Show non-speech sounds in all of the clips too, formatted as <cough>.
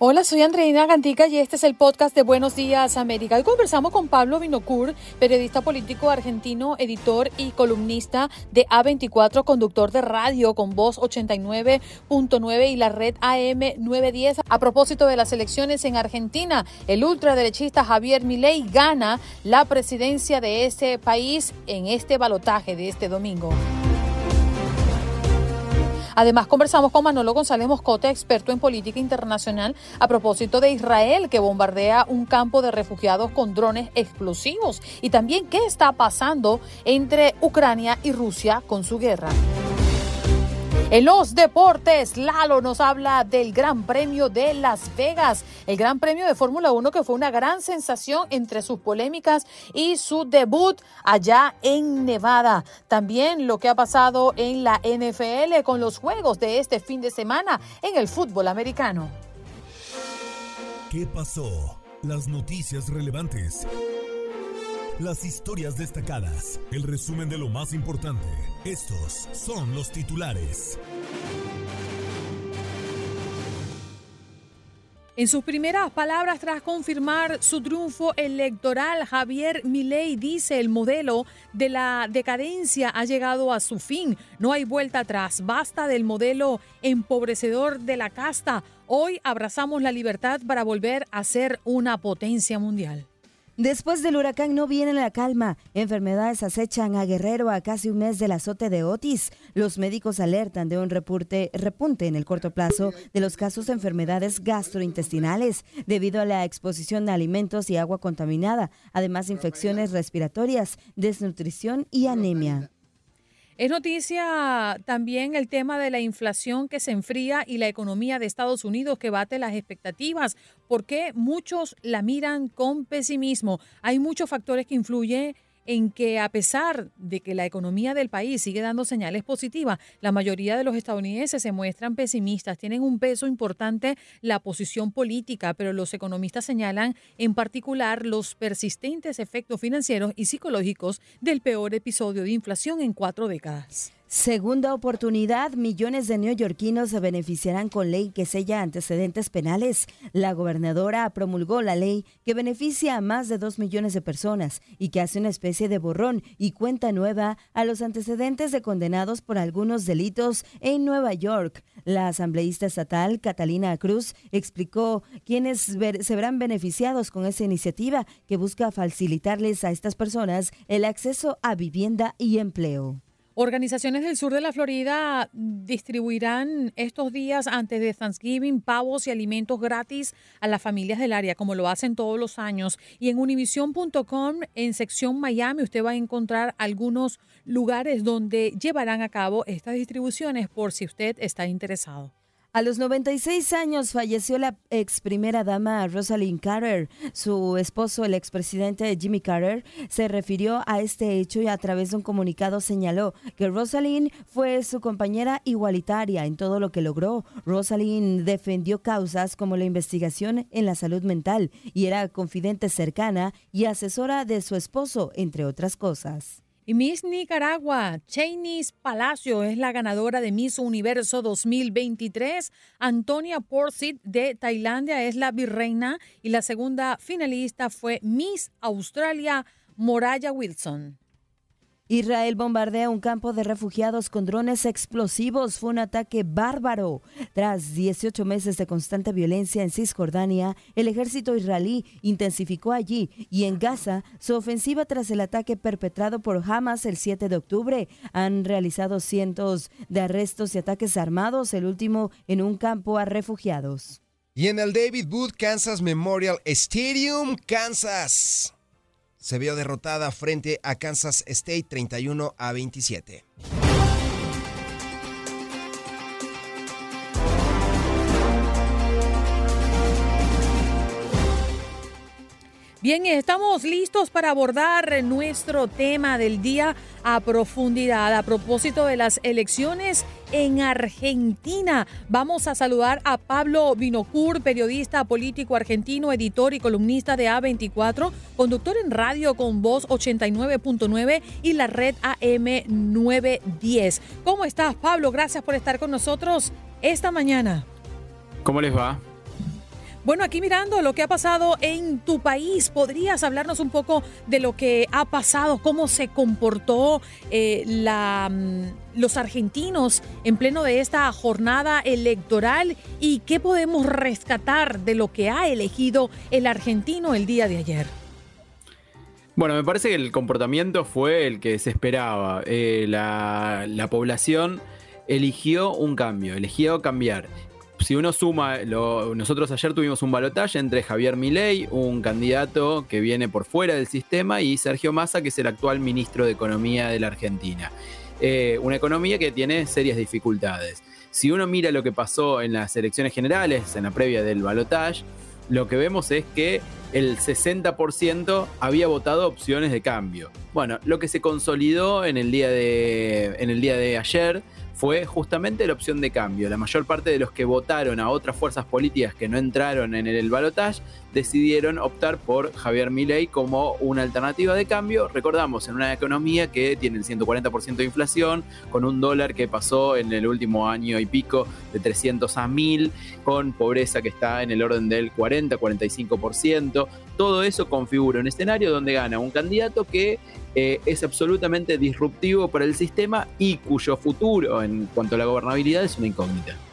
Hola, soy Andreina Gantica y este es el podcast de Buenos Días América. Hoy conversamos con Pablo Binocur, periodista político argentino, editor y columnista de A24, conductor de radio con voz 89.9 y la red AM 910. A propósito de las elecciones en Argentina, el ultraderechista Javier Milei gana la presidencia de ese país en este balotaje de este domingo. Además, conversamos con Manolo González Moscote, experto en política internacional, a propósito de Israel, que bombardea un campo de refugiados con drones explosivos. Y también qué está pasando entre Ucrania y Rusia con su guerra. En los deportes, Lalo nos habla del Gran Premio de Las Vegas, el Gran Premio de Fórmula 1 que fue una gran sensación entre sus polémicas y su debut allá en Nevada. También lo que ha pasado en la NFL con los juegos de este fin de semana en el fútbol americano. ¿Qué pasó? Las noticias relevantes las historias destacadas, el resumen de lo más importante. Estos son los titulares. En sus primeras palabras tras confirmar su triunfo electoral, Javier Milei dice el modelo de la decadencia ha llegado a su fin. No hay vuelta atrás. Basta del modelo empobrecedor de la casta. Hoy abrazamos la libertad para volver a ser una potencia mundial. Después del huracán no viene la calma. Enfermedades acechan a Guerrero a casi un mes del azote de Otis. Los médicos alertan de un repunte, repunte en el corto plazo de los casos de enfermedades gastrointestinales debido a la exposición a alimentos y agua contaminada, además infecciones respiratorias, desnutrición y anemia. Es noticia también el tema de la inflación que se enfría y la economía de Estados Unidos que bate las expectativas. porque muchos la miran con pesimismo? Hay muchos factores que influyen en que a pesar de que la economía del país sigue dando señales positivas, la mayoría de los estadounidenses se muestran pesimistas, tienen un peso importante la posición política, pero los economistas señalan en particular los persistentes efectos financieros y psicológicos del peor episodio de inflación en cuatro décadas. Segunda oportunidad, millones de neoyorquinos se beneficiarán con ley que sella antecedentes penales. La gobernadora promulgó la ley que beneficia a más de dos millones de personas y que hace una especie de borrón y cuenta nueva a los antecedentes de condenados por algunos delitos en Nueva York. La asambleísta estatal Catalina Cruz explicó quiénes se verán beneficiados con esa iniciativa que busca facilitarles a estas personas el acceso a vivienda y empleo. Organizaciones del sur de la Florida distribuirán estos días antes de Thanksgiving pavos y alimentos gratis a las familias del área, como lo hacen todos los años. Y en univision.com, en sección Miami, usted va a encontrar algunos lugares donde llevarán a cabo estas distribuciones por si usted está interesado. A los 96 años falleció la ex primera dama Rosalind Carter. Su esposo, el expresidente Jimmy Carter, se refirió a este hecho y a través de un comunicado señaló que Rosalind fue su compañera igualitaria en todo lo que logró. Rosalind defendió causas como la investigación en la salud mental y era confidente cercana y asesora de su esposo, entre otras cosas. Y Miss Nicaragua, Chainis Palacio, es la ganadora de Miss Universo 2023. Antonia Porsit de Tailandia es la virreina y la segunda finalista fue Miss Australia, Moraya Wilson. Israel bombardea un campo de refugiados con drones explosivos. Fue un ataque bárbaro. Tras 18 meses de constante violencia en Cisjordania, el ejército israelí intensificó allí y en Gaza su ofensiva tras el ataque perpetrado por Hamas el 7 de octubre. Han realizado cientos de arrestos y ataques armados, el último en un campo a refugiados. Y en el David Wood Kansas Memorial Stadium, Kansas se vio derrotada frente a Kansas State 31 a 27. Bien, estamos listos para abordar nuestro tema del día a profundidad. A propósito de las elecciones en Argentina, vamos a saludar a Pablo Binocur, periodista político argentino, editor y columnista de A24, conductor en radio con voz 89.9 y la red AM 910. ¿Cómo estás, Pablo? Gracias por estar con nosotros esta mañana. ¿Cómo les va? Bueno, aquí mirando lo que ha pasado en tu país, ¿podrías hablarnos un poco de lo que ha pasado, cómo se comportó eh, mm, los argentinos en pleno de esta jornada electoral y qué podemos rescatar de lo que ha elegido el argentino el día de ayer? Bueno, me parece que el comportamiento fue el que se esperaba. Eh, la población eligió un cambio, eligió cambiar si uno suma, nosotros ayer tuvimos un balotaje entre Javier Milei, un candidato que viene por fuera del sistema, y Sergio Massa, que es el actual ministro de Economía de la Argentina. Eh, una economía que tiene serias dificultades. Si uno mira lo que pasó en las elecciones generales, en la previa del balotaje, lo que vemos es que el 60% había votado opciones de cambio. Bueno, lo que se consolidó en el día de, en el día de ayer fue justamente la opción de cambio. La mayor parte de los que votaron a otras fuerzas políticas que no entraron en el balotaje decidieron optar por Javier Milei como una alternativa de cambio. Recordamos, en una economía que tiene el 140% de inflación, con un dólar que pasó en el último año y pico de 300 a 1000, con pobreza que está en el orden del 40-45%. Todo eso configura un escenario donde gana un candidato que eh, es absolutamente disruptivo para el sistema y cuyo futuro en cuanto a la gobernabilidad es una incógnita.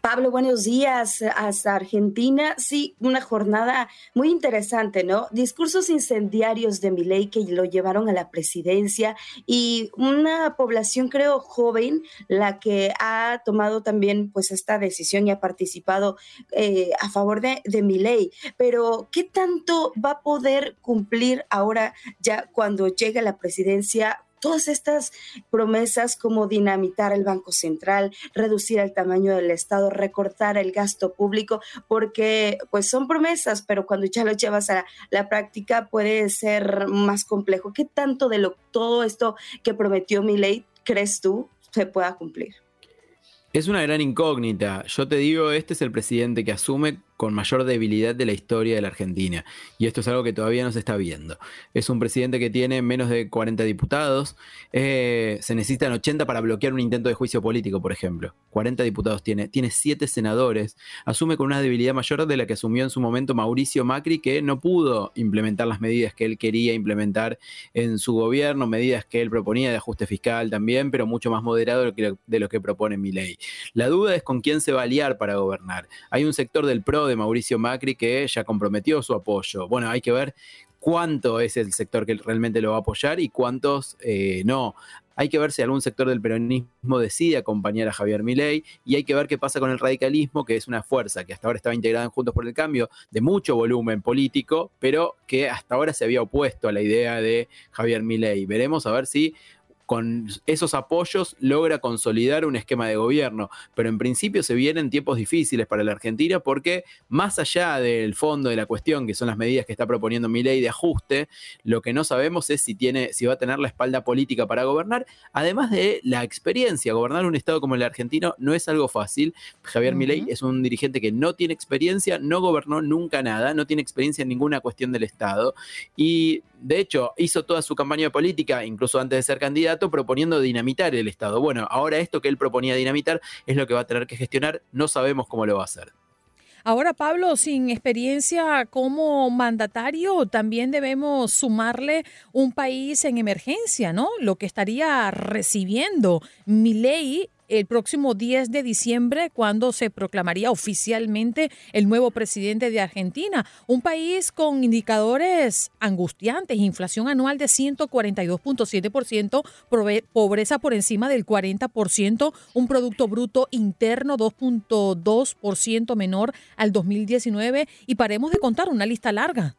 Pablo, buenos días hasta Argentina. Sí, una jornada muy interesante, ¿no? Discursos incendiarios de Milei que lo llevaron a la presidencia y una población, creo, joven, la que ha tomado también pues esta decisión y ha participado eh, a favor de, de Milei. Pero, ¿qué tanto va a poder cumplir ahora ya cuando llegue a la presidencia todas estas promesas como dinamitar el Banco Central, reducir el tamaño del Estado, recortar el gasto público, porque pues son promesas, pero cuando ya lo llevas a la, práctica puede ser más complejo. ¿Qué tanto de lo, todo esto que prometió mi ley crees tú se pueda cumplir? Es una gran incógnita. Yo te digo, este es el presidente que asume con mayor debilidad de la historia de la Argentina. Y esto es algo que todavía no se está viendo. Es un presidente que tiene menos de 40 diputados. Eh, se necesitan 80 para bloquear un intento de juicio político, por ejemplo. 40 diputados tiene. Tiene 7 senadores. Asume con una debilidad mayor de la que asumió en su momento Mauricio Macri, que no pudo implementar las medidas que él quería implementar en su gobierno, medidas que él proponía de ajuste fiscal también, pero mucho más moderado de lo que, propone mi ley. La duda es con quién se va a aliar para gobernar. Hay un sector del PRO de Mauricio Macri que ya comprometió su apoyo. Bueno, hay que ver cuánto es el sector que realmente lo va a apoyar y cuántos eh, no. Hay que ver si algún sector del peronismo decide acompañar a Javier Milei y hay que ver qué pasa con el radicalismo, que es una fuerza que hasta ahora estaba integrada en Juntos por el Cambio, de mucho volumen político, pero que hasta ahora se había opuesto a la idea de Javier Milei. Veremos a ver si con esos apoyos logra consolidar un esquema de gobierno. Pero en principio se vienen tiempos difíciles para la Argentina porque más allá del fondo de la cuestión, que son las medidas que está proponiendo mi ley de ajuste, lo que no sabemos es si, tiene, si va a tener la espalda política para gobernar, además de la experiencia. Gobernar un Estado como el argentino no es algo fácil. Javier Milei es un dirigente que no tiene experiencia, no gobernó nunca nada, no tiene experiencia en ninguna cuestión del Estado y de hecho hizo toda su campaña política, incluso antes de ser candidato, proponiendo dinamitar el Estado. Bueno, ahora esto que él proponía dinamitar es lo que va a tener que gestionar, no sabemos cómo lo va a hacer. Ahora, Pablo, sin experiencia como mandatario, también debemos sumarle un país en emergencia, ¿no? Lo que estaría recibiendo mi ley el próximo 10 de diciembre, cuando se proclamaría oficialmente el nuevo presidente de Argentina. Un país con indicadores angustiantes, inflación anual de 142.7%, pobreza por encima del 40%, un Producto Bruto Interno 2.2% menor al 2019 y paremos de contar una lista larga.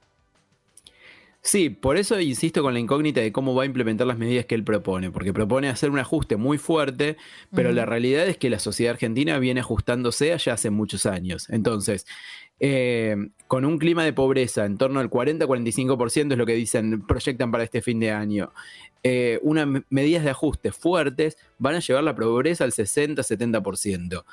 Sí, por eso insisto con la incógnita de cómo va a implementar las medidas que él propone, porque propone hacer un ajuste muy fuerte, pero la realidad es que la sociedad argentina viene ajustándose allá hace muchos años. Entonces, eh, con un clima de pobreza en torno al 40-45% es lo que dicen, proyectan para este fin de año. Eh, unas medidas de ajuste fuertes van a llevar la pobreza al 60-70%.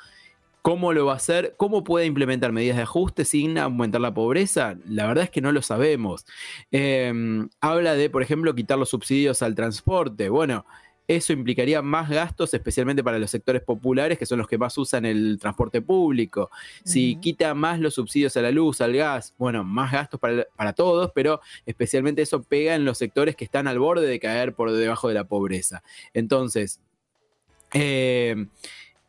¿Cómo lo va a hacer? ¿Cómo puede implementar medidas de ajuste sin aumentar la pobreza? La verdad es que no lo sabemos. Em, habla de, por ejemplo, quitar los subsidios al transporte. Bueno, eso implicaría más gastos, especialmente para los sectores populares, que son los que más usan el transporte público. Si quita más los subsidios a la luz, al gas, bueno, más gastos para, para, todos, pero especialmente eso pega en los sectores que están al borde de caer por debajo de la pobreza. Entonces, eh,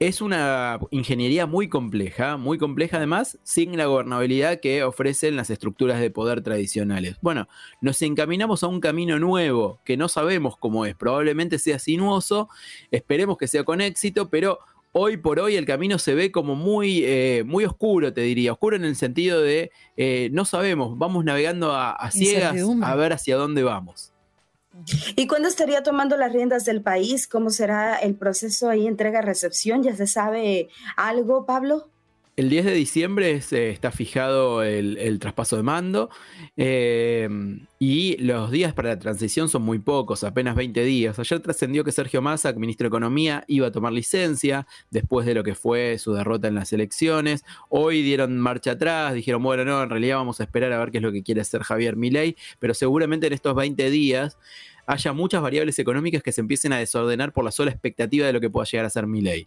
es una ingeniería muy compleja, muy compleja además, sin la gobernabilidad que ofrecen las estructuras de poder tradicionales. Bueno, nos encaminamos a un camino nuevo que no sabemos cómo es, probablemente sea sinuoso, esperemos que sea con éxito, pero hoy por hoy el camino se ve como muy, eh, muy oscuro, te diría, oscuro en el sentido de eh, no sabemos, vamos navegando a ciegas a ver hacia dónde vamos. ¿Y cuándo estaría tomando las riendas del país? ¿Cómo será el proceso ahí, entrega-recepción? ¿Ya se sabe algo, Pablo? El 10 de diciembre está fijado el, traspaso de mando eh, y los días para la transición son muy pocos, apenas 20 días. Ayer trascendió que Sergio Massa, ministro de Economía, iba a tomar licencia después de lo que fue su derrota en las elecciones. Hoy dieron marcha atrás, dijeron, bueno, no, en realidad vamos a esperar a ver qué es lo que quiere hacer Javier Milei, pero seguramente en estos 20 días haya muchas variables económicas que se empiecen a desordenar por la sola expectativa de lo que pueda llegar a ser Milei.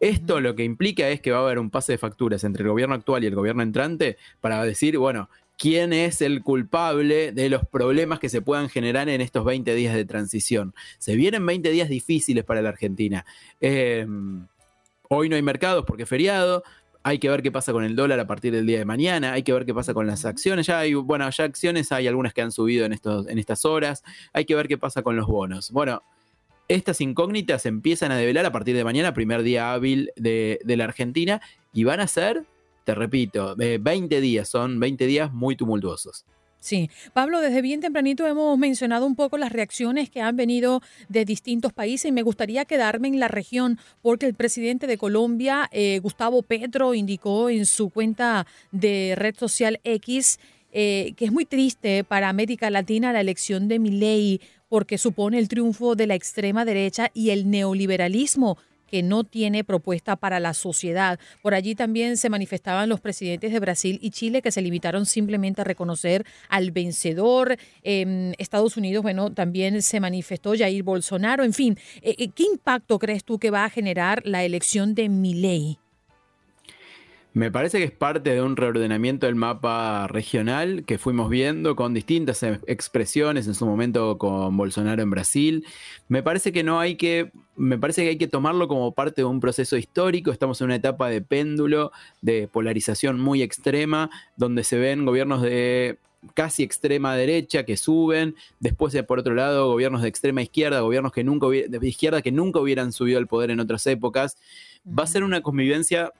Esto lo que implica es que va a haber un pase de facturas entre el gobierno actual y el gobierno entrante para decir, bueno, quién es el culpable de los problemas que se puedan generar en estos 20 días de transición. Se vienen 20 días difíciles para la Argentina. Em, hoy no hay mercados porque es feriado. Hay que ver qué pasa con el dólar a partir del día de mañana. Hay que ver qué pasa con las acciones. Ya hay, bueno, ya acciones hay algunas que han subido en, estos, en estas horas. Hay que ver qué pasa con los bonos. Bueno, estas incógnitas empiezan a develar a partir de mañana, primer día hábil de, la Argentina, y van a ser, te repito, 20 eh, días, son 20 días muy tumultuosos. Sí, Pablo, desde bien tempranito hemos mencionado un poco las reacciones que han venido de distintos países y me gustaría quedarme en la región porque el presidente de Colombia, eh, Gustavo Petro, indicó en su cuenta de red social X eh, que es muy triste para América Latina la elección de Milei porque supone el triunfo de la extrema derecha y el neoliberalismo que no tiene propuesta para la sociedad. Por allí también se manifestaban los presidentes de Brasil y Chile que se limitaron simplemente a reconocer al vencedor. En Estados Unidos, bueno, también se manifestó Jair Bolsonaro. En fin, eh, eh, ¿qué impacto crees tú que va a generar la elección de Milei? Me parece que es parte de un reordenamiento del mapa regional que fuimos viendo con distintas e-, expresiones en su momento con Bolsonaro en Brasil. Me parece que no hay que, me parece que hay que tomarlo como parte de un proceso histórico. Estamos en una etapa de péndulo, de polarización muy extrema, donde se ven gobiernos de casi extrema derecha que suben, después de, por otro lado gobiernos de extrema izquierda, gobiernos que nunca de izquierda que nunca hubieran subido al poder en otras épocas. Va a ser una convivencia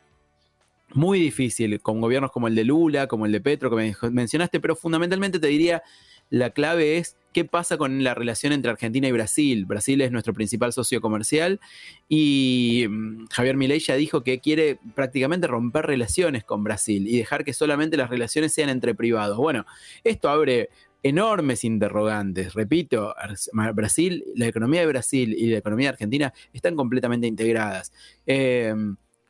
muy difícil con gobiernos como el de Lula, como el de Petro, que me mencionaste, pero fundamentalmente te diría, la clave es qué pasa con la relación entre Argentina y Brasil. Brasil es nuestro principal socio comercial y mm, Javier Milei ya dijo que quiere prácticamente romper relaciones con Brasil y dejar que solamente las relaciones sean entre privados. Bueno, esto abre enormes interrogantes. Repito, Brasil, la economía de Brasil y la economía de Argentina están completamente integradas. Eh,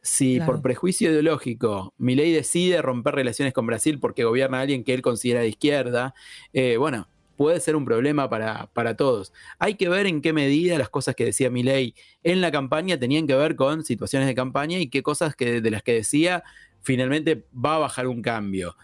si por prejuicio ideológico Milei decide romper relaciones con Brasil porque gobierna alguien que él considera de izquierda, eh, bueno, puede ser un problema para, para, todos. Hay que ver en qué medida las cosas que decía Milei en la campaña tenían que ver con situaciones de campaña y qué cosas que, de las que decía finalmente va a bajar un cambio.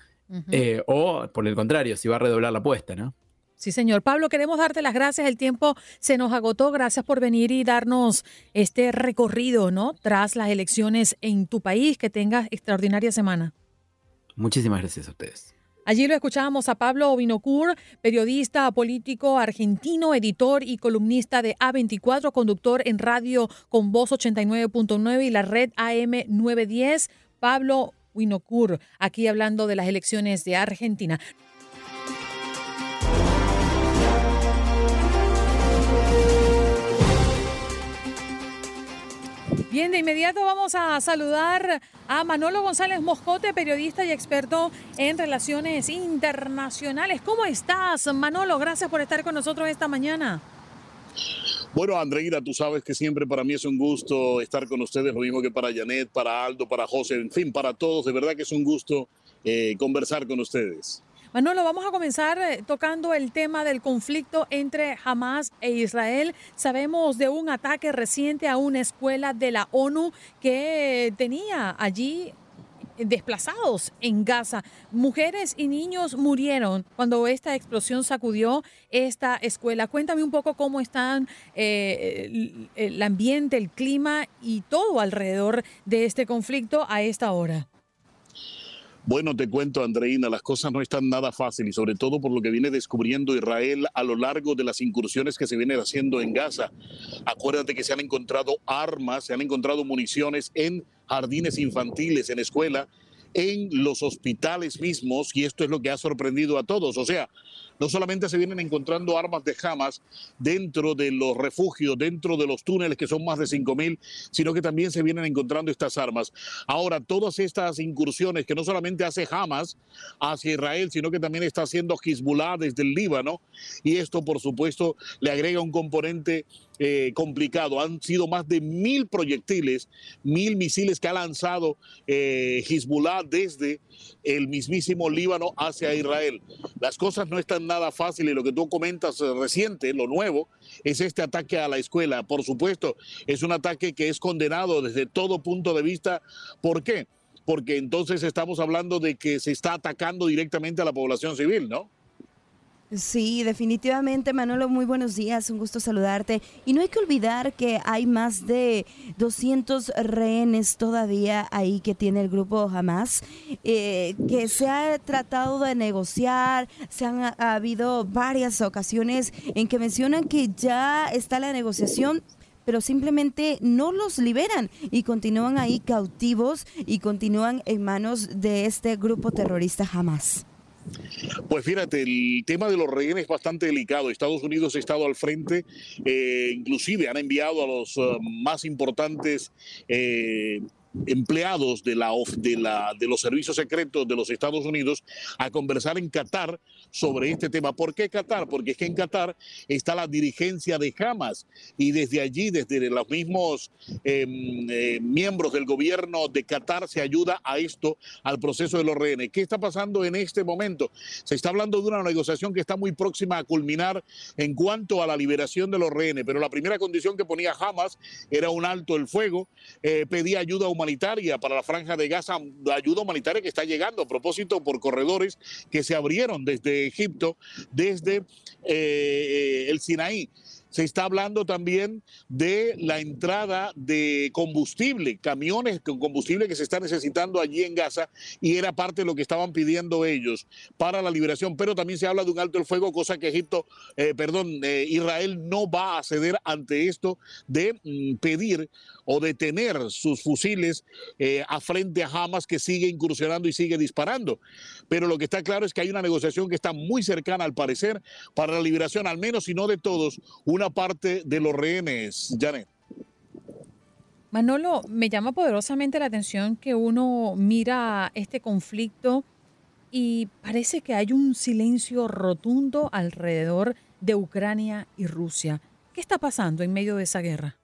Eh, o, por el contrario, si va a redoblar la apuesta, ¿no? Sí, señor. Pablo, queremos darte las gracias. El tiempo se nos agotó. Gracias por venir y darnos este recorrido, ¿no? Tras las elecciones en tu país. Que tengas extraordinaria semana. Muchísimas gracias a ustedes. Allí lo escuchábamos a Pablo Obinocur, periodista político argentino, editor y columnista de A24, conductor en radio con voz 89.9 y la red AM 910. Pablo Winocur, aquí hablando de las elecciones de Argentina. Bien, de inmediato vamos a saludar a Manolo González Moscote, periodista y experto en relaciones internacionales. ¿Cómo estás, Manolo? Gracias por estar con nosotros esta mañana. Bueno, Andreira, tú sabes que siempre para mí es un gusto estar con ustedes, lo mismo que para Janet, para Aldo, para José, en fin, para todos. De verdad que es un gusto eh, conversar con ustedes. Manolo, vamos a comenzar eh, tocando el tema del conflicto entre Hamas e Israel. Sabemos de un ataque reciente a una escuela de la ONU que tenía allí desplazados en Gaza. Mujeres y niños murieron cuando esta explosión sacudió esta escuela. Cuéntame un poco cómo están eh, el ambiente, el clima y todo alrededor de este conflicto a esta hora. Bueno, te cuento, Andreina, las cosas no están nada fáciles y sobre todo por lo que viene descubriendo Israel a lo largo de las incursiones que se vienen haciendo en Gaza. Acuérdate que se han encontrado armas, se han encontrado municiones en jardines infantiles, en escuela, en los hospitales mismos y esto es lo que ha sorprendido a todos. O sea, no solamente se vienen encontrando armas de Hamas dentro de los refugios, dentro de los túneles que son más de 5.000, sino que también se vienen encontrando estas armas. Ahora, todas estas incursiones que no solamente hace Hamas hacia Israel, sino que también está haciendo Hezbollah desde el Líbano, y esto, por supuesto, le agrega un componente eh, complicado. Han sido más de mil proyectiles, mil misiles que ha lanzado eh, desde el mismísimo Líbano hacia Israel. Las cosas no están nada fáciles. Lo que tú comentas eh, reciente, lo nuevo, es este ataque a la escuela. Por supuesto, es un ataque que es condenado desde todo punto de vista. ¿Por qué? Porque entonces estamos hablando de que se está atacando directamente a la población civil, ¿no? Sí, definitivamente, Manolo, muy buenos días, un gusto saludarte. Y no hay que olvidar que hay más de 200 rehenes todavía ahí que tiene el grupo Hamas, eh, que se ha tratado de negociar, se han ha habido varias ocasiones en que mencionan que ya está la negociación, pero simplemente no los liberan y continúan ahí cautivos y continúan en manos de este grupo terrorista Hamas. Pues fíjate, el tema de los rehenes es bastante delicado. Estados Unidos ha estado al frente, eh, inclusive han enviado a los eh, más importantes eh, empleados de, la, de, la, de los servicios secretos de los Estados Unidos a conversar en Qatar sobre este tema. ¿Por qué Qatar? Porque es que en Qatar está la dirigencia de Hamas y desde allí, desde los mismos em, eh, miembros del gobierno de Qatar se ayuda a esto, al proceso de los rehenes. ¿Qué está pasando en este momento? Se está hablando de una negociación que está muy próxima a culminar en cuanto a la liberación de los rehenes, pero la primera condición que ponía Hamas era un alto el fuego, eh, pedía ayuda humanitaria humanitaria para la franja de Gaza, ayuda humanitaria que está llegando a propósito por corredores que se abrieron desde Egipto, desde eh, el Sinaí. Se está hablando también de la entrada de combustible, camiones con combustible que se está necesitando allí en Gaza y era parte de lo que estaban pidiendo ellos para la liberación. Pero también se habla de un alto el fuego, cosa que Egipto, eh, perdón, eh, Israel no va a ceder ante esto de mm, pedir o detener sus fusiles eh, a frente a Hamas que sigue incursionando y sigue disparando. Pero lo que está claro es que hay una negociación que está muy cercana al parecer para la liberación, al menos si no de todos, una parte de los rehenes. Janet. Manolo, me llama poderosamente la atención que uno mira este conflicto y parece que hay un silencio rotundo alrededor de Ucrania y Rusia. ¿Qué está pasando en medio de esa guerra?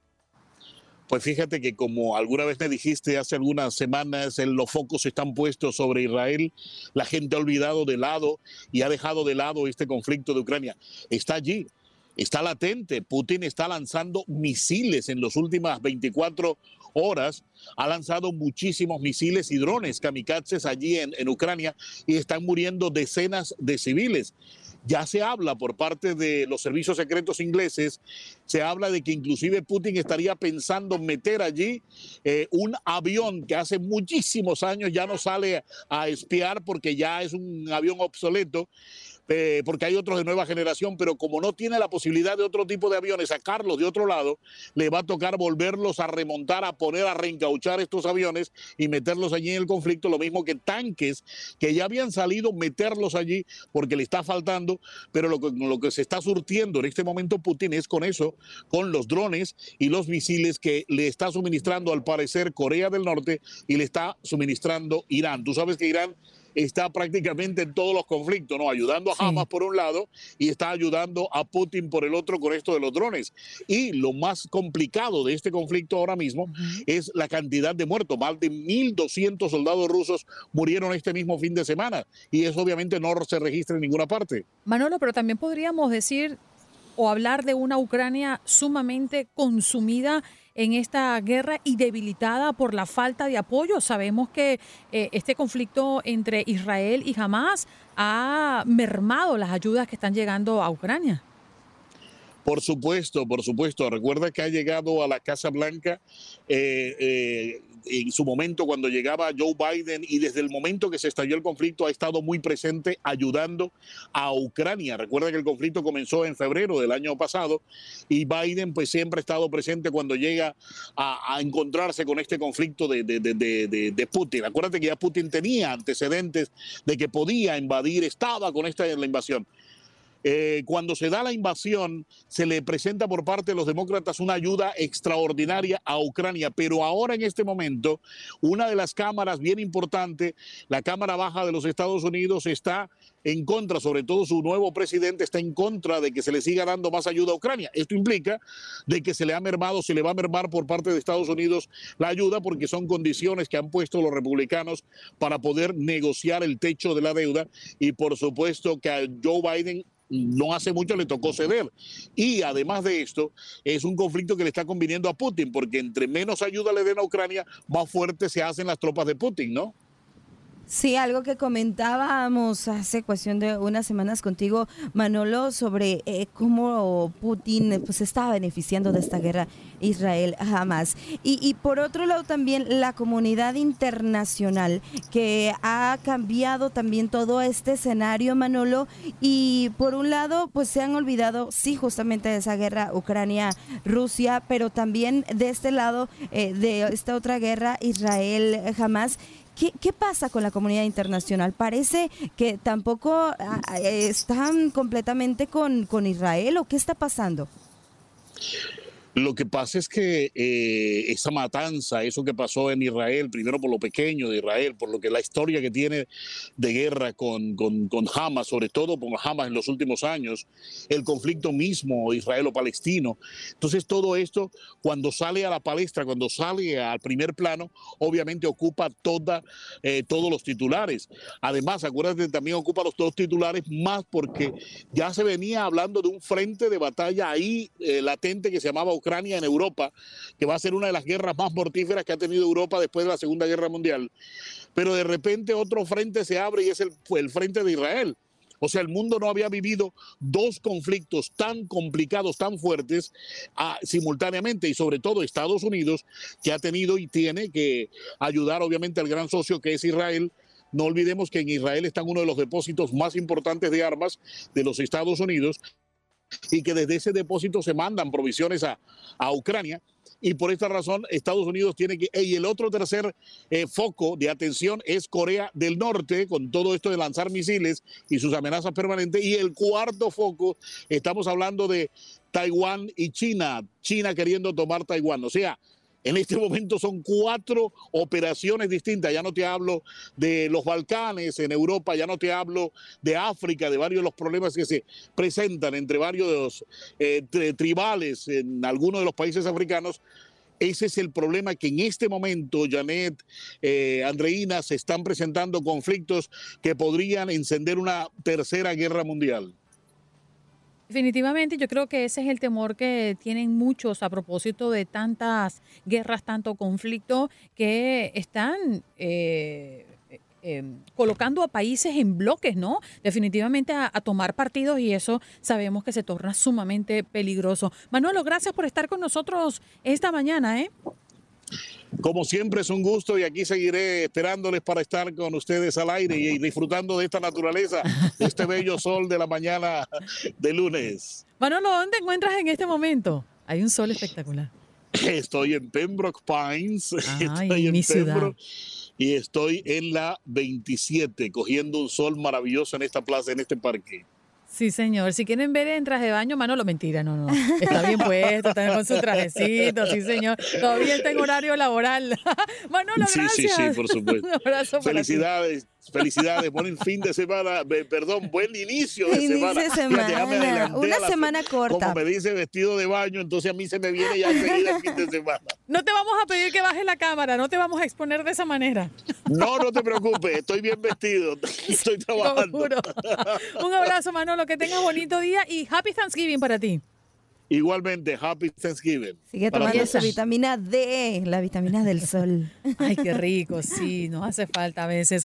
Pues fíjate que como alguna vez me dijiste hace algunas semanas, los focos están puestos sobre Israel, la gente ha olvidado de lado y ha dejado de lado este conflicto de Ucrania. Está allí. está latente. Putin está lanzando misiles en las últimas 24 horas. Ha lanzado muchísimos misiles y drones kamikazes allí en, en Ucrania y están muriendo decenas de civiles. Ya se habla por parte de los servicios secretos ingleses, se habla de que inclusive Putin estaría pensando meter allí eh, un avión que hace muchísimos años ya no sale a espiar porque ya es un avión obsoleto eh, porque hay otros de nueva generación, pero como no tiene la posibilidad de otro tipo de aviones sacarlos de otro lado, le va a tocar volverlos a remontar, a poner, a reencauchar estos aviones y meterlos allí en el conflicto, lo mismo que tanques que ya habían salido, meterlos allí porque le está faltando, pero lo que, lo que se está surtiendo en este momento Putin es con eso, con los drones y los misiles que le está suministrando al parecer Corea del Norte y le está suministrando Irán. Tú sabes que Irán está prácticamente en todos los conflictos, ¿no? Ayudando a Hamas por un lado y está ayudando a Putin por el otro con esto de los drones. Y lo más complicado de este conflicto ahora mismo es la cantidad de muertos. Más de 1.200 soldados rusos murieron este mismo fin de semana y eso obviamente no se registra en ninguna parte. Manolo, pero también podríamos decir o hablar de una Ucrania sumamente consumida en esta guerra y debilitada por la falta de apoyo. Sabemos que eh, este conflicto entre Israel y Hamas ha mermado las ayudas que están llegando a Ucrania. Por supuesto, por supuesto. Recuerda que ha llegado a la Casa Blanca eh, eh, en su momento cuando llegaba Joe Biden y desde el momento que se estalló el conflicto ha estado muy presente ayudando a Ucrania. Recuerda que el conflicto comenzó en febrero del año pasado y Biden pues siempre ha estado presente cuando llega a, encontrarse con este conflicto de, de, de, de, Putin. Acuérdate que ya Putin tenía antecedentes de que podía invadir, estaba con esta la invasión. Eh, cuando se da la invasión, se le presenta por parte de los demócratas una ayuda extraordinaria a Ucrania, pero ahora en este momento, una de las cámaras bien importante, la Cámara Baja de los Estados Unidos, está en contra, sobre todo su nuevo presidente está en contra de que se le siga dando más ayuda a Ucrania. Esto implica de que se le ha mermado, se le va a mermar por parte de Estados Unidos la ayuda porque son condiciones que han puesto los republicanos para poder negociar el techo de la deuda y por supuesto que a Joe Biden no hace mucho le tocó ceder. Y además de esto, es un conflicto que le está conviniendo a Putin, porque entre menos ayuda le den a Ucrania, más fuerte se hacen las tropas de Putin, ¿no? Sí, algo que comentábamos hace cuestión de unas semanas contigo, Manolo, sobre eh, cómo Putin pues estaba beneficiando de esta guerra Israel jamás. Y, y por otro lado también la comunidad internacional que ha cambiado también todo este escenario, Manolo. Y por un lado, pues se han olvidado, sí, justamente de esa guerra Ucrania-Rusia, pero también de este lado, eh, de esta otra guerra Israel jamás ¿Qué, pasa con la comunidad internacional? Parece que tampoco ah, están completamente con, con Israel o qué está pasando. Lo que pasa es que eh, esa matanza, eso que pasó en Israel, primero por lo pequeño de Israel, por lo que la historia que tiene de guerra con, con, con Hamas, sobre todo con Hamas en los últimos años, el conflicto mismo israelo-palestino. Entonces todo esto, cuando sale a la palestra, cuando sale al primer plano, obviamente ocupa toda, eh, todos los titulares. Además, acuérdate, también ocupa los dos titulares más porque ya se venía hablando de un frente de batalla ahí eh, latente que se llamaba Ucrania en Europa, que va a ser una de las guerras más mortíferas que ha tenido Europa después de la Segunda Guerra Mundial. Pero de repente otro frente se abre y es el, frente de Israel. O sea, el mundo no había vivido dos conflictos tan complicados, tan fuertes ah, simultáneamente y sobre todo Estados Unidos, que ha tenido y tiene que ayudar obviamente al gran socio que es Israel. No olvidemos que en Israel están uno de los depósitos más importantes de armas de los Estados Unidos y que desde ese depósito se mandan provisiones a, Ucrania. Y por esta razón Estados Unidos tiene que... Y el otro tercer eh, foco de atención es Corea del Norte, con todo esto de lanzar misiles y sus amenazas permanentes. Y el cuarto foco, estamos hablando de Taiwán y China, China queriendo tomar Taiwán. O sea, en este momento son cuatro operaciones distintas. Ya no te hablo de los Balcanes en Europa, ya no te hablo de África, de varios de los problemas que se presentan entre varios eh, tribales en algunos de los países africanos. Ese es el problema que en este momento, Janet, eh, Andreina, se están presentando conflictos que podrían encender una tercera guerra mundial. Definitivamente, yo creo que ese es el temor que tienen muchos a propósito de tantas guerras, tanto conflicto, que están eh, eh, colocando a países en bloques, ¿no? Definitivamente a, a, tomar partidos y eso sabemos que se torna sumamente peligroso. Manolo, gracias por estar con nosotros esta mañana, ¿eh? Como siempre es un gusto y aquí seguiré esperándoles para estar con ustedes al aire y disfrutando de esta naturaleza, de este bello sol de la mañana de lunes. Manolo, ¿dónde encuentras en este momento? Hay un sol espectacular. Estoy en Pembroke Pines, <laughs> Ay, estoy en mi Pembroke ciudad. y estoy en la 27, cogiendo un sol maravilloso en esta plaza, en este parque. Sí, señor. Si quieren ver en traje de baño, Manolo, mentira, no, no. Está bien puesto, está con su trajecito, sí, señor. Todavía está en horario laboral. <laughs> Manolo, gracias. Sí, sí, sí, por supuesto. <laughs> Un abrazo Felicidades. Felicidades, buen <laughs> fin de semana, perdón, buen inicio de inicio semana. De semana. Una semana corta. Como me dice vestido de baño, entonces a mí se me viene ya enseguida el fin de semana. No te vamos a pedir que bajes la cámara, no te vamos a exponer de esa manera. No, no te preocupes, estoy bien vestido, <laughs> estoy trabajando. Un abrazo, Manolo, que tengas bonito día y Happy Thanksgiving para ti. Igualmente, Happy Thanksgiving. Sigue tomando esa vitamina D, la vitamina del sol. Ay, qué rico, sí, nos hace falta a veces.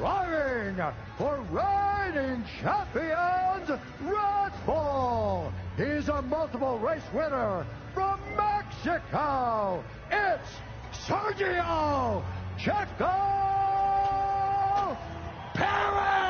Driving for reigning champions, Red Bull. He's a multiple race winner from Mexico. It's Sergio Checo Perez.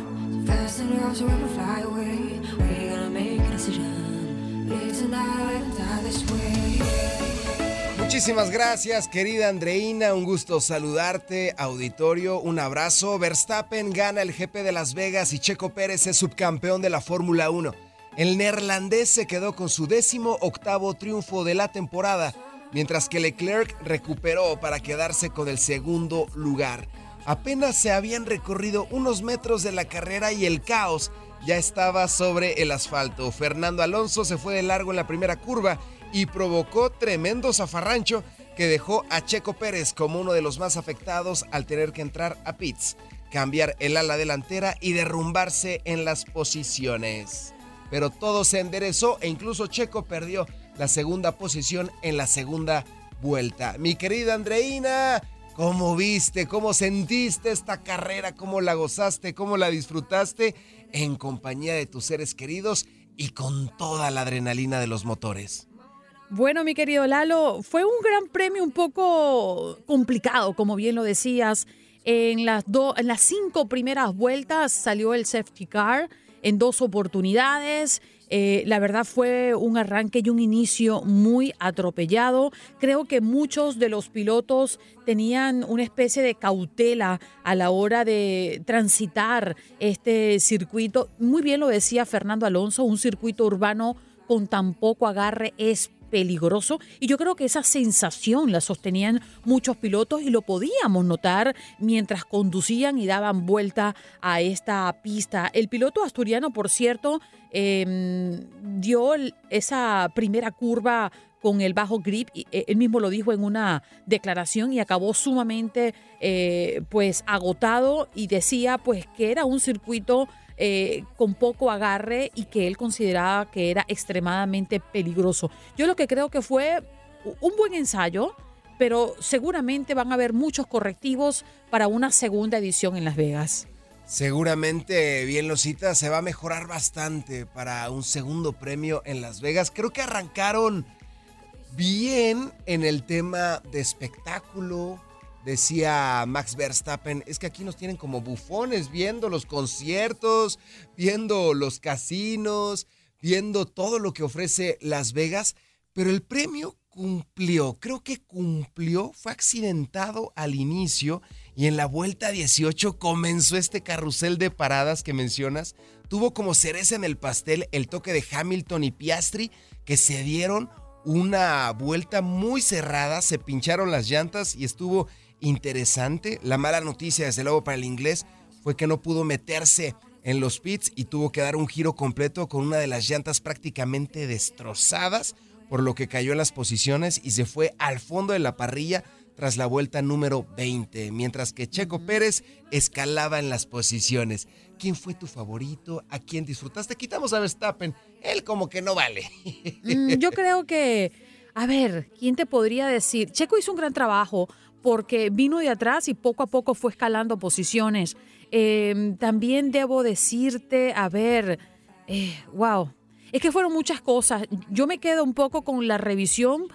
Muchísimas gracias, querida Andreina. Un gusto saludarte, auditorio. Un abrazo. Verstappen gana el GP de Las Vegas y Checo Pérez es subcampeón de la Fórmula 1. El neerlandés se quedó con su décimo octavo triunfo de la temporada, mientras que Leclerc recuperó para quedarse con el segundo lugar. Apenas se habían recorrido unos metros de la carrera y el caos ya estaba sobre el asfalto. Fernando Alonso se fue de largo en la primera curva y provocó tremendo zafarrancho que dejó a Checo Pérez como uno de los más afectados al tener que entrar a pits, cambiar el ala delantera y derrumbarse en las posiciones. Pero todo se enderezó e incluso Checo perdió la segunda posición en la segunda vuelta. Mi querida Andreina, ¿cómo viste, cómo sentiste esta carrera, cómo la gozaste, cómo la disfrutaste en compañía de tus seres queridos y con toda la adrenalina de los motores? Bueno, mi querido Lalo, fue un gran premio un poco complicado, como bien lo decías. En las, en las cinco primeras vueltas salió el safety car en dos oportunidades. Eh, la verdad fue un arranque y un inicio muy atropellado. Creo que muchos de los pilotos tenían una especie de cautela a la hora de transitar este circuito. Muy bien lo decía Fernando Alonso, un circuito urbano con tan poco agarre es peligroso y yo creo que esa sensación la sostenían muchos pilotos y lo podíamos notar mientras conducían y daban vuelta a esta pista. El piloto asturiano, por cierto, em, dio esa primera curva con el bajo grip. Eh, él mismo lo dijo en una declaración y acabó sumamente eh, pues agotado y decía pues que era un circuito eh, con poco agarre y que él consideraba que era extremadamente peligroso. Yo lo que creo que fue un buen ensayo, pero seguramente van a haber muchos correctivos para una segunda edición en Las Vegas. Seguramente, bien lo cita, se va a mejorar bastante para un segundo premio en Las Vegas. Creo que arrancaron bien en el tema de espectáculo, Decía Max Verstappen, es que aquí nos tienen como bufones viendo los conciertos, viendo los casinos, viendo todo lo que ofrece Las Vegas, pero el premio cumplió, creo que cumplió, fue accidentado al inicio y en la vuelta 18 comenzó este carrusel de paradas que mencionas. Tuvo como cereza en el pastel el toque de Hamilton y Piastri que se dieron una vuelta muy cerrada, se pincharon las llantas y estuvo interesante. La mala noticia, desde luego, para el inglés fue que no pudo meterse en los pits y tuvo que dar un giro completo con una de las llantas prácticamente destrozadas, por lo que cayó en las posiciones y se fue al fondo de la parrilla tras la vuelta número 20, mientras que Checo Pérez escalaba en las posiciones. ¿Quién fue tu favorito? ¿A quién disfrutaste? Quitamos a Verstappen. Él como que no vale. Mm, yo creo que, a ver, ¿quién te podría decir? Checo hizo un gran trabajo porque vino de atrás y poco a poco fue escalando posiciones. Em, también debo decirte, a ver, wow, eh, es que fueron muchas cosas. Yo me quedo un poco con la revisión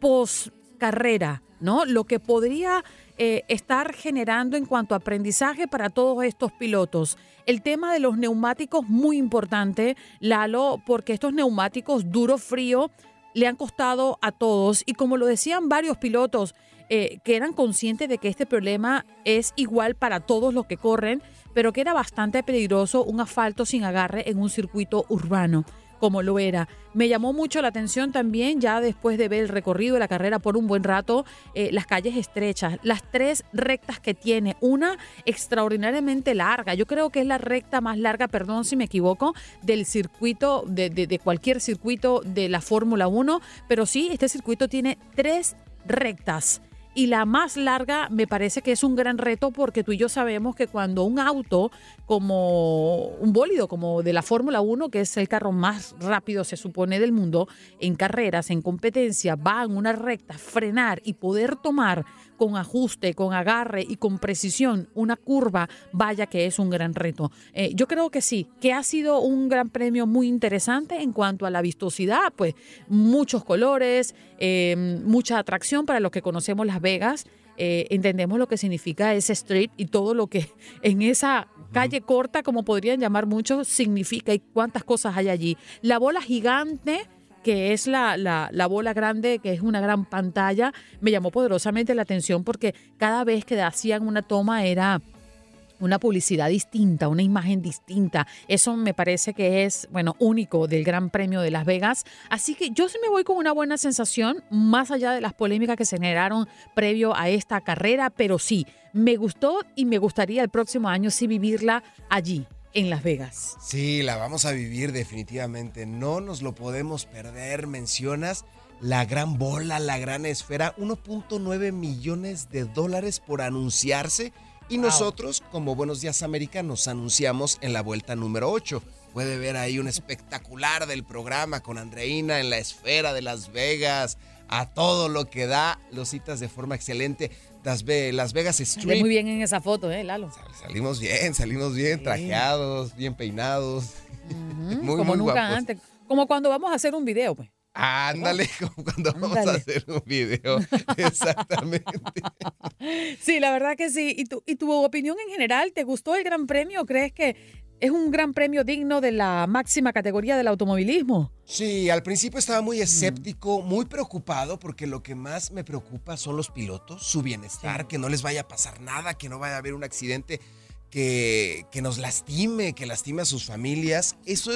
post carrera, ¿no? Lo que podría eh, estar generando en cuanto a aprendizaje para todos estos pilotos. El tema de los neumáticos, muy importante, Lalo, porque estos neumáticos duro, frío, le han costado a todos. Y como lo decían varios pilotos, eh, que eran conscientes de que este problema es igual para todos los que corren, pero que era bastante peligroso un asfalto sin agarre en un circuito urbano como lo era. Me llamó mucho la atención también, ya después de ver el recorrido de la carrera por un buen rato, eh, las calles estrechas, las tres rectas que tiene, una extraordinariamente larga, yo creo que es la recta más larga, perdón si me equivoco, del circuito, de, de cualquier circuito de la Fórmula 1, pero sí, este circuito tiene tres rectas y la más larga me parece que es un gran reto porque tú y yo sabemos que cuando un auto como un bólido como de la Fórmula 1, que es el carro más rápido se supone del mundo, en carreras, en competencia, va en una recta, frenar y poder tomar con ajuste, con agarre y con precisión una curva, vaya que es un gran reto. Eh, yo creo que sí, que ha sido un gran premio muy interesante en cuanto a la vistosidad, pues muchos colores, eh, mucha atracción para los que conocemos Las Vegas. Eh, entendemos lo que significa ese street y todo lo que <laughs> en esa calle corta, como podrían llamar muchos, significa y cuántas cosas hay allí. La bola gigante que es la, la, bola grande, que es una gran pantalla, me llamó poderosamente la atención porque cada vez que hacían una toma era una publicidad distinta, una imagen distinta. Eso me parece que es, bueno, único del Gran Premio de Las Vegas. Así que yo sí me voy con una buena sensación, más allá de las polémicas que se generaron previo a esta carrera, pero sí, me gustó y me gustaría el próximo año sí vivirla allí, en Las Vegas. Sí, la vamos a vivir definitivamente. No nos lo podemos perder. Mencionas la gran bola, la gran esfera, 1.9 millones de dólares por anunciarse. Y nosotros, como Buenos Días Americanos, anunciamos en la vuelta número 8. Puede ver ahí un espectacular del programa con Andreina en la esfera de Las Vegas, a todo lo que da, los citas de forma excelente. Las, Las Vegas Street. muy bien en esa foto, ¿eh, Lalo? Salimos bien, salimos bien, trajeados, bien peinados. <laughs> muy, Como nunca antes. Como cuando vamos a hacer un video, pues. Ándale, como cuando vamos a hacer un video. <laughs> Exactamente. Sí, la verdad que sí. ¿Y tu, ¿Y tu opinión en general? ¿Te gustó el Gran Premio? ¿Crees que es un gran premio digno de la máxima categoría del automovilismo. Sí, al principio estaba muy escéptico, muy preocupado, porque lo que más me preocupa son los pilotos, su bienestar, que no les vaya a pasar nada, que no vaya a haber un accidente que, que nos lastime, que lastime a sus familias. Eso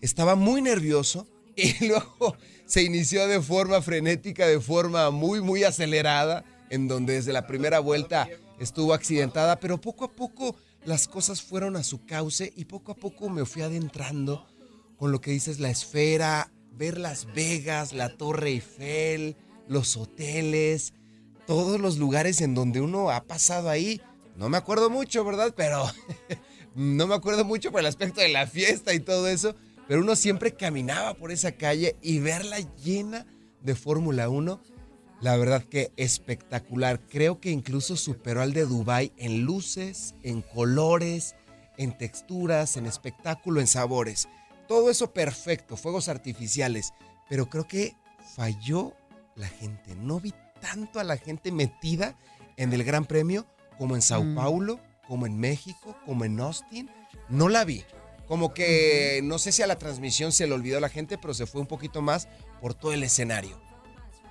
estaba muy nervioso <laughs> y luego se inició de forma frenética, de forma muy, muy acelerada, en donde desde la primera vuelta estuvo accidentada, pero poco a poco las cosas fueron a su cauce y poco a poco me fui adentrando con lo que dices la esfera, ver Las Vegas, la Torre Eiffel, los hoteles, todos los lugares en donde uno ha pasado ahí. No me acuerdo mucho, ¿verdad? Pero <laughs> no me acuerdo mucho por el aspecto de la fiesta y todo eso, pero uno siempre caminaba por esa calle y verla llena de Fórmula 1, la verdad que espectacular. Creo que incluso superó al de Dubai en luces, en colores, en texturas, en espectáculo, en sabores. Todo eso perfecto, fuegos artificiales, pero creo que falló la gente. No vi tanto a la gente metida en el Gran Premio como en Sao Mm. Paulo, como en México, como en Austin. No la vi. Como que no sé si a la transmisión se le olvidó a la gente, pero se fue un poquito más por todo el escenario.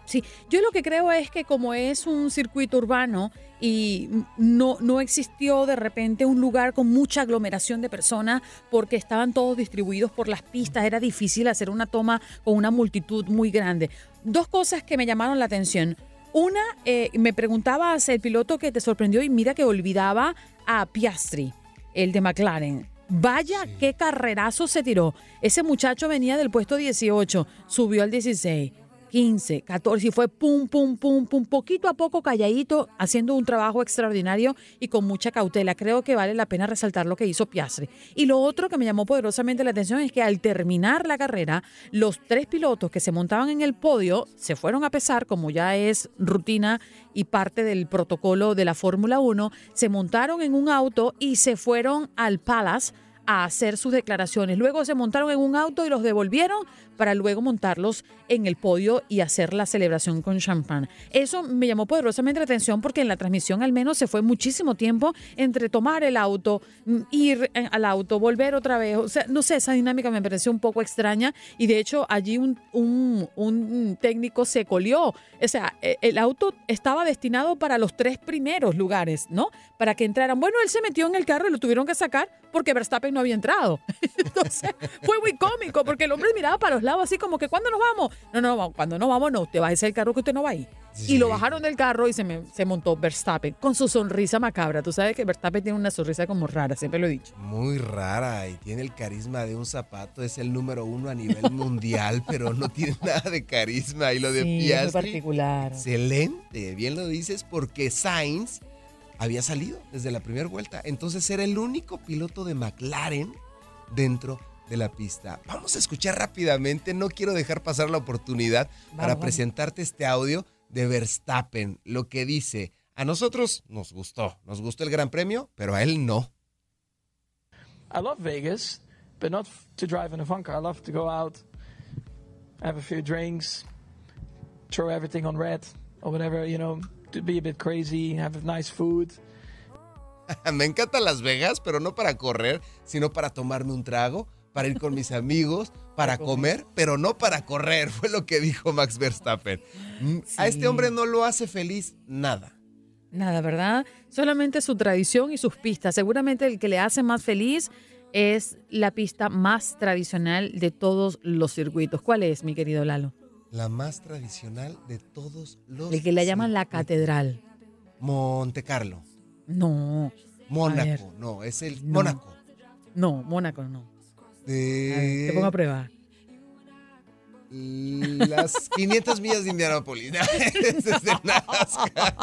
Sí, yo lo que creo es que como es un circuito urbano y no, no existió de repente un lugar con mucha aglomeración de personas porque estaban todos distribuidos por las pistas, era difícil hacer una toma con una multitud muy grande. Dos cosas que me llamaron la atención. Una, eh, me preguntabas el piloto que te sorprendió y mira que olvidaba a Piastri, el de McLaren. Vaya qué carrerazo se tiró. Ese muchacho venía del puesto 18, subió al 16. 15, 14 y fue pum, pum, pum, pum, poquito a poco calladito, haciendo un trabajo extraordinario y con mucha cautela. Creo que vale la pena resaltar lo que hizo Piastri. Y lo otro que me llamó poderosamente la atención es que al terminar la carrera, los tres pilotos que se montaban en el podio se fueron a pesar, como ya es rutina y parte del protocolo de la Fórmula 1, se montaron en un auto y se fueron al Palace a hacer sus declaraciones. Luego se montaron en un auto y los devolvieron para luego montarlos en el podio y hacer la celebración con champán. Eso me llamó poderosamente la atención porque en la transmisión al menos se fue muchísimo tiempo entre tomar el auto, mm, ir eh, al auto, volver otra vez. O sea, no sé, esa dinámica me pareció un poco extraña y de hecho allí un, un- técnico se colió. O sea, e- el auto estaba destinado para los tres primeros lugares, ¿no? Para que entraran. Bueno, él se metió en el carro y lo tuvieron que sacar porque Verstappen no había entrado. <laughs> Entonces, fue muy cómico porque el hombre miraba para los lados así como que ¿cuándo nos vamos? No, no, cuando no vamos no, usted va a ese carro que usted no va ahí. Y lo bajaron del carro y se, me- se montó Verstappen con su sonrisa macabra. Tú sabes que Verstappen tiene una sonrisa como rara, siempre lo he dicho. Muy rara y tiene el carisma de un zapato. Es el número uno a nivel mundial, <laughs> pero no tiene nada de carisma. Y lo de Sí, es muy Piastri, particular. excelente. Bien lo dices porque Sainz había salido desde la primera vuelta. Entonces era el único piloto de McLaren dentro de la pista. Vamos a escuchar rápidamente. No quiero dejar pasar la oportunidad para vamos. presentarte este audio de Verstappen. Lo que dice, a nosotros nos gustó. Nos gustó el Gran Premio, pero a él no. I love Vegas, but not to drive in a fun car. I love to go out, have a few drinks, throw everything on red or whatever, you know, to be a bit crazy, have nice food. <laughs> Me encanta Las Vegas, pero no para correr, sino para tomarme un trago, para ir con mis amigos, para comer, pero no para correr, fue lo que dijo Max Verstappen. Mm, A este hombre no lo hace feliz nada. Nada, ¿verdad? Solamente su tradición y sus pistas. Seguramente el que le hace más feliz es la pista más tradicional de todos los circuitos. ¿Cuál es, mi querido Lalo? La más tradicional de todos los... El que le llaman la catedral. Monte Carlo. No. Mónaco, no, es el No. Mónaco. No, Mónaco no. A ver, De te pongo a prueba. las 500 millas de Indianápolis. Ese es de Nazca.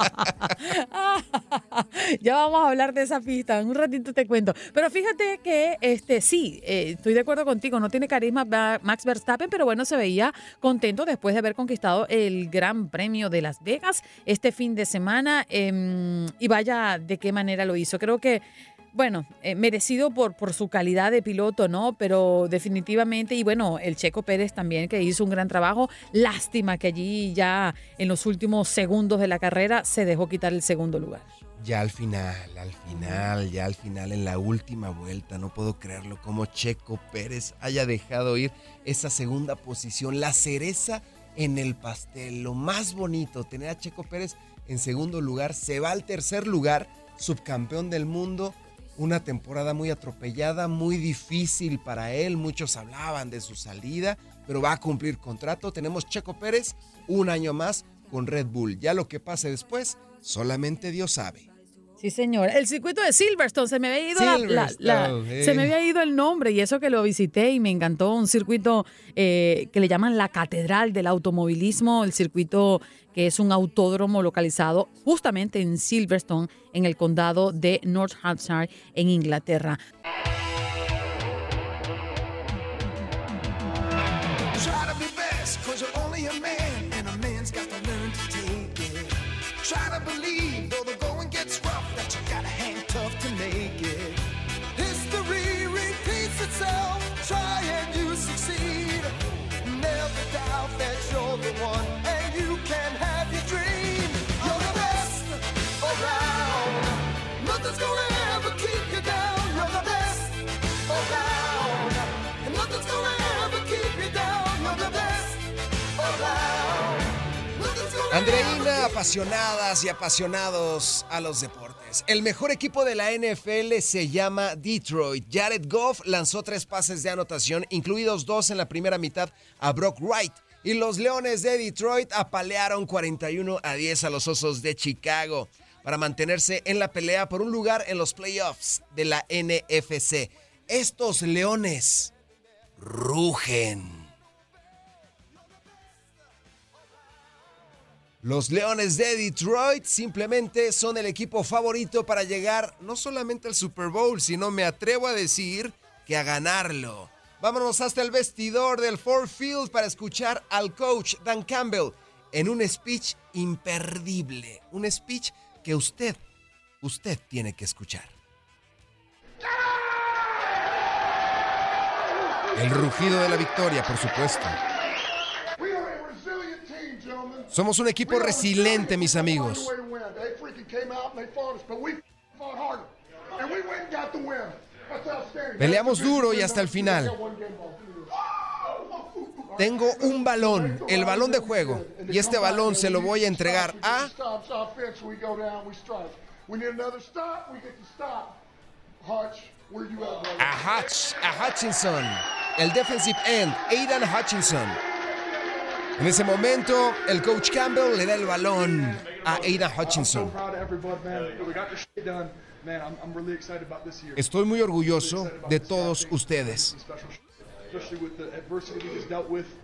ya vamos a hablar de esa pista, en un ratito te cuento. Pero fíjate que este sí, eh, estoy de acuerdo contigo, no tiene carisma Max Verstappen, pero bueno, se veía contento después de haber conquistado el Gran Premio de Las Vegas este fin de semana. em, y vaya de qué manera lo hizo. Creo que bueno, eh, merecido por, por su calidad de piloto, ¿no? Pero definitivamente, y bueno, el Checo Pérez también, que hizo un gran trabajo. Lástima que allí ya en los últimos segundos de la carrera se dejó quitar el segundo lugar. Ya al final, al final, ya al final, en la última vuelta, no puedo creerlo, como Checo Pérez haya dejado ir esa segunda posición, la cereza en el pastel, lo más bonito, tener a Checo Pérez en segundo lugar, se va al tercer lugar, subcampeón del mundo, una temporada muy atropellada, muy difícil para él, muchos hablaban de su salida, pero va a cumplir contrato, tenemos Checo Pérez un año más con Red Bull, ya lo que pase después, solamente Dios sabe. Sí, señor. El circuito de Silverstone, se me había ido se me había ido el nombre y eso que lo visité y me encantó. Un circuito eh, que le llaman la Catedral del Automovilismo, el circuito que es un autódromo localizado justamente en Silverstone, en el condado de North Hampshire, en Inglaterra. Andreina, apasionadas y apasionados a los deportes. El mejor equipo de la NFL se llama Detroit. Jared Goff lanzó tres pases de anotación, incluidos dos en la primera mitad a Brock Wright. Y los Leones de Detroit apalearon 41 a 10 a los Osos de Chicago para mantenerse en la pelea por un lugar en los playoffs de la NFC. Estos Leones rugen. Los Leones de Detroit simplemente son el equipo favorito para llegar no solamente al Super Bowl, sino me atrevo a decir que a ganarlo. Vámonos hasta el vestidor del Ford Field para escuchar al coach Dan Campbell en un speech imperdible, un speech que usted, usted tiene que escuchar. El rugido de la victoria, por supuesto. Somos un equipo resiliente, mis amigos. Peleamos duro y hasta el final. Tengo un balón, el balón de juego, y este balón se lo voy a entregar a... A Hutch, a Hutchinson, el defensive end, Aidan Hutchinson. En ese momento, el coach Campbell le da el balón a Aida Hutchinson. Estoy muy orgulloso de todos ustedes.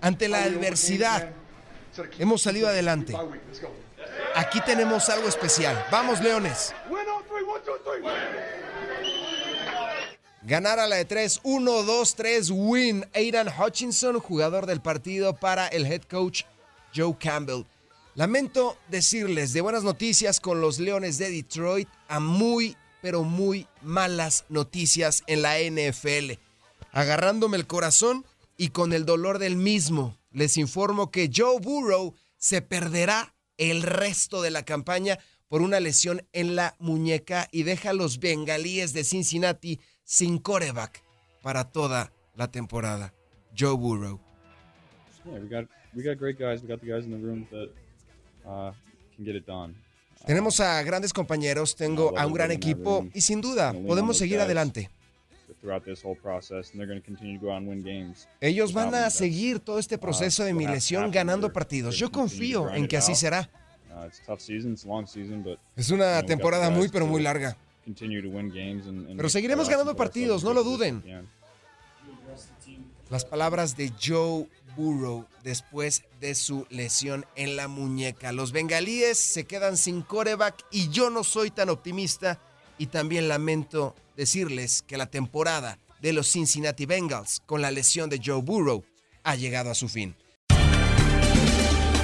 Ante la adversidad, hemos salido adelante. Aquí tenemos algo especial. Vamos, Leones. Ganar a la de 3, 1, 2, 3, win. Aidan Hutchinson, jugador del partido para el head coach Joe Campbell. Lamento decirles de buenas noticias con los Leones de Detroit a muy, pero muy malas noticias en la NFL. Agarrándome el corazón y con el dolor del mismo, les informo que Joe Burrow se perderá el resto de la campaña por una lesión en la muñeca y deja a los bengalíes de Cincinnati sin coreback para toda la temporada. Joe Burrow. Tenemos a grandes compañeros, tengo a un gran equipo y sin duda podemos seguir adelante. Ellos van a seguir todo este uh, proceso de mi lesión ganando partidos. Yo confío en que así será. Uh, es una temporada muy pero muy larga. Pero seguiremos ganando partidos, no lo duden. Las palabras de Joe Burrow después de su lesión en la muñeca. Los bengalíes se quedan sin coreback y yo no soy tan optimista y también lamento decirles que la temporada de los Cincinnati Bengals con la lesión de Joe Burrow ha llegado a su fin.